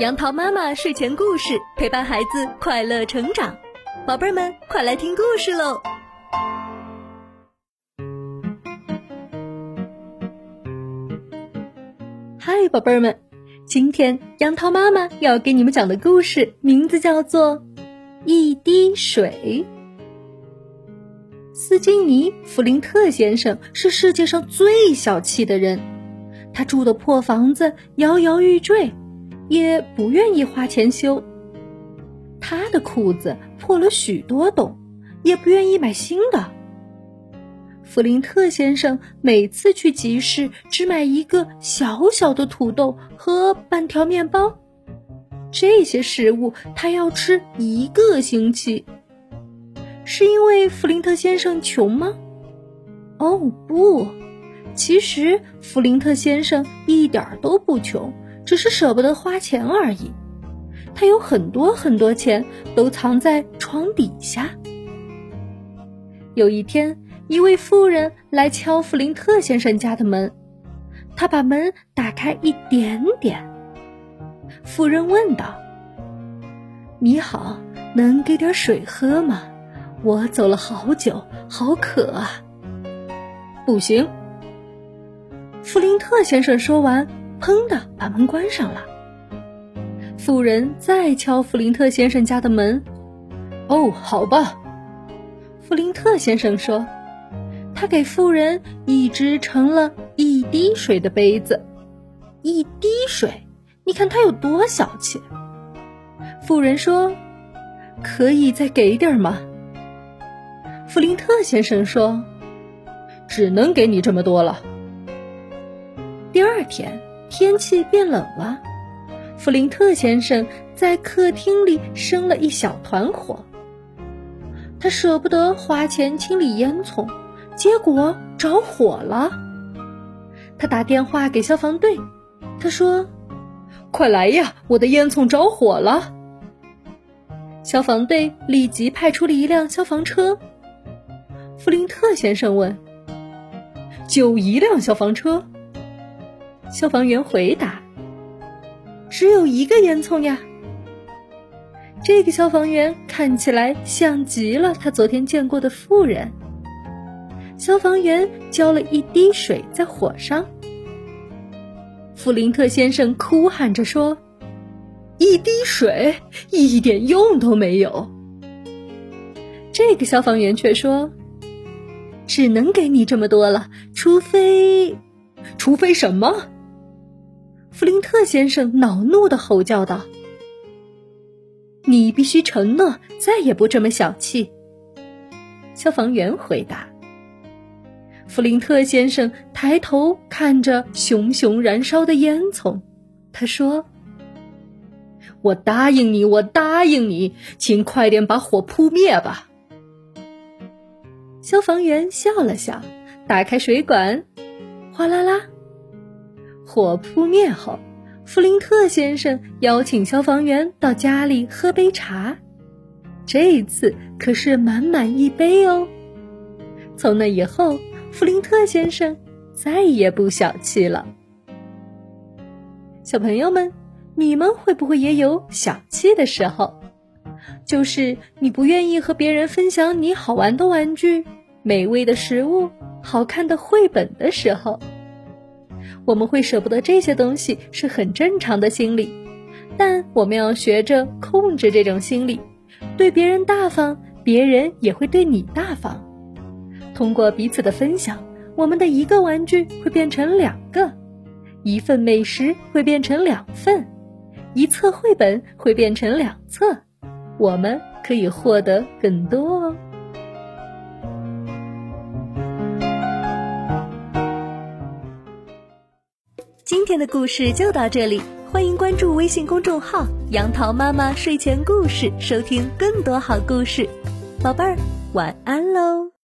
杨桃妈妈睡前故事陪伴孩子快乐成长，宝贝儿们快来听故事喽！嗨，宝贝儿们，今天杨桃妈妈要给你们讲的故事名字叫做《一滴水》。斯金尼·弗林特先生是世界上最小气的人，他住的破房子摇摇欲坠。也不愿意花钱修。他的裤子破了许多洞，也不愿意买新的。弗林特先生每次去集市，只买一个小小的土豆和半条面包，这些食物他要吃一个星期。是因为弗林特先生穷吗？哦，不，其实弗林特先生一点都不穷。只是舍不得花钱而已。他有很多很多钱，都藏在床底下。有一天，一位妇人来敲弗林特先生家的门，他把门打开一点点。妇人问道：“你好，能给点水喝吗？我走了好久，好渴啊。”不行。弗林特先生说完。砰的把门关上了。妇人再敲弗林特先生家的门。哦，好吧，弗林特先生说，他给妇人一只盛了一滴水的杯子。一滴水，你看他有多小气。妇人说：“可以再给点吗？”弗林特先生说：“只能给你这么多了。”第二天。天气变冷了，弗林特先生在客厅里生了一小团火。他舍不得花钱清理烟囱，结果着火了。他打电话给消防队，他说：“快来呀，我的烟囱着火了！”消防队立即派出了一辆消防车。弗林特先生问：“就一辆消防车？”消防员回答：“只有一个烟囱呀。”这个消防员看起来像极了他昨天见过的妇人。消防员浇了一滴水在火上，弗林特先生哭喊着说：“一滴水一点用都没有。”这个消防员却说：“只能给你这么多了，除非，除非什么？”弗林特先生恼怒的吼叫道：“你必须承诺再也不这么小气。”消防员回答。弗林特先生抬头看着熊熊燃烧的烟囱，他说：“我答应你，我答应你，请快点把火扑灭吧。”消防员笑了笑，打开水管，哗啦啦。火扑灭后，弗林特先生邀请消防员到家里喝杯茶，这一次可是满满一杯哦。从那以后，弗林特先生再也不小气了。小朋友们，你们会不会也有小气的时候？就是你不愿意和别人分享你好玩的玩具、美味的食物、好看的绘本的时候。我们会舍不得这些东西是很正常的心理，但我们要学着控制这种心理，对别人大方，别人也会对你大方。通过彼此的分享，我们的一个玩具会变成两个，一份美食会变成两份，一册绘本会变成两册，我们可以获得更多哦。天的故事就到这里，欢迎关注微信公众号“杨桃妈妈睡前故事”，收听更多好故事。宝贝儿，晚安喽。